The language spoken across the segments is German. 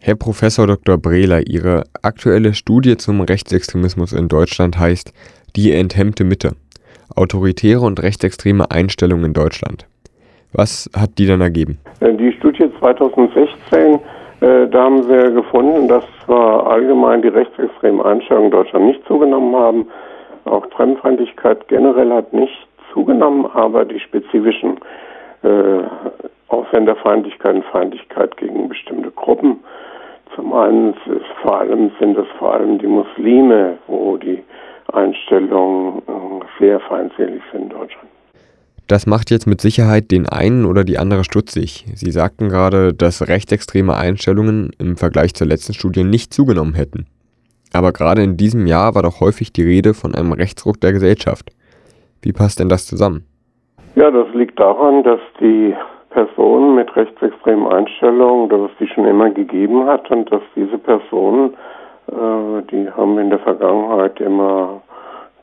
Herr Professor Dr. Brehler, Ihre aktuelle Studie zum Rechtsextremismus in Deutschland heißt Die enthemmte Mitte. Autoritäre und rechtsextreme Einstellungen in Deutschland. Was hat die dann ergeben? Die Studie 2016, äh, da haben wir gefunden, dass zwar allgemein die rechtsextremen Einstellungen in Deutschland nicht zugenommen haben, auch Fremdfeindlichkeit generell hat nicht zugenommen, aber die spezifischen äh, Ausländerfeindlichkeit und Feindlichkeit gegen bestimmte Gruppen. Zum einen vor allem, sind es vor allem die Muslime, wo die Einstellungen äh, sehr feindselig sind in Deutschland. Das macht jetzt mit Sicherheit den einen oder die andere stutzig. Sie sagten gerade, dass rechtsextreme Einstellungen im Vergleich zur letzten Studie nicht zugenommen hätten. Aber gerade in diesem Jahr war doch häufig die Rede von einem Rechtsruck der Gesellschaft. Wie passt denn das zusammen? Ja, das liegt daran, dass die Personen mit rechtsextremen Einstellungen, dass es die schon immer gegeben hat und dass diese Personen, äh, die haben in der Vergangenheit immer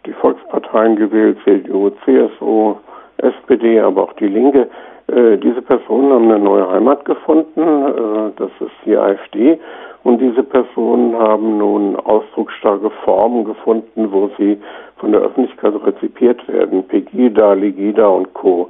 die Volksparteien gewählt, CDU, CSU, SPD, aber auch die Linke. Äh, diese Personen haben eine neue Heimat gefunden, äh, das ist die AfD. Und diese Personen haben nun ausdrucksstarke Formen gefunden, wo sie von der Öffentlichkeit rezipiert werden. Pegida, Legida und Co.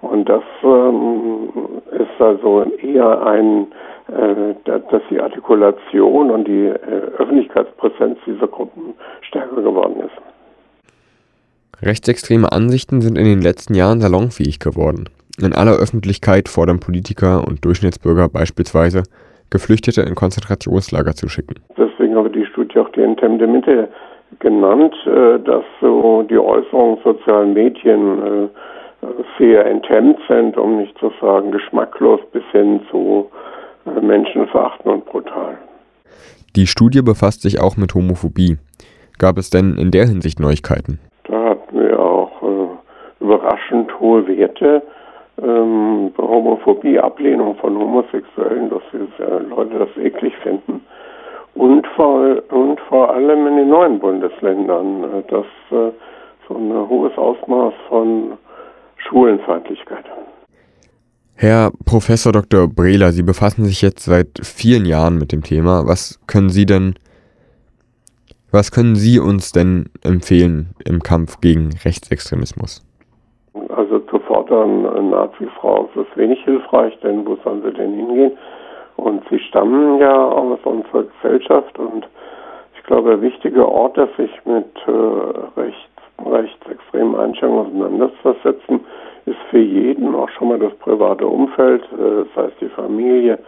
Und das ähm, ist also eher ein, äh, dass die Artikulation und die äh, Öffentlichkeitspräsenz dieser Gruppen stärker geworden ist. Rechtsextreme Ansichten sind in den letzten Jahren salonfähig geworden. In aller Öffentlichkeit fordern Politiker und Durchschnittsbürger beispielsweise, Geflüchtete in Konzentrationslager zu schicken. Deswegen habe die Studie auch die enthemmte Mitte genannt, äh, dass so die Äußerungen sozialen Medien äh, sehr enthemmt sind, um nicht zu sagen geschmacklos bis hin zu äh, menschenverachtend und brutal. Die Studie befasst sich auch mit Homophobie. Gab es denn in der Hinsicht Neuigkeiten? Da hatten wir auch äh, überraschend hohe Werte. Ähm, Homophobie, Ablehnung von Homosexuellen, dass die äh, Leute das eklig finden. Und vor, und vor allem in den neuen Bundesländern, äh, dass äh, so ein hohes Ausmaß von Schwulenfeindlichkeit. Herr Professor Dr. Brehler, Sie befassen sich jetzt seit vielen Jahren mit dem Thema. Was können Sie denn, was können Sie uns denn empfehlen im Kampf gegen Rechtsextremismus? Also zu fordern, Nazi-Frau ist wenig hilfreich, denn wo sollen sie denn hingehen? Und sie stammen ja aus unserer Gesellschaft und ich glaube, ein wichtiger Ort, der sich mit äh, Recht rechtsextremen Einstellungen auseinanderzusetzen, ist für jeden auch schon mal das private Umfeld, äh, das heißt die Familie,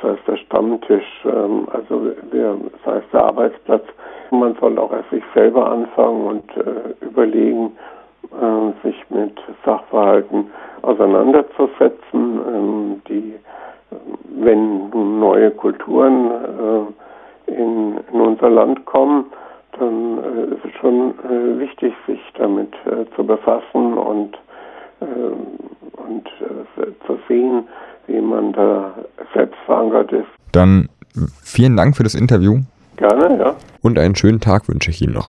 das heißt der Stammtisch, ähm, also der, das heißt der Arbeitsplatz. Man soll auch erst sich selber anfangen und äh, überlegen, äh, sich mit Sachverhalten auseinanderzusetzen, ähm, die, wenn neue Kulturen in, in unser Land kommen, dann äh, ist es schon äh, wichtig, sich damit äh, zu befassen und, äh, und äh, zu sehen, wie man da selbst verankert ist. Dann vielen Dank für das Interview. Gerne, ja. Und einen schönen Tag wünsche ich Ihnen noch.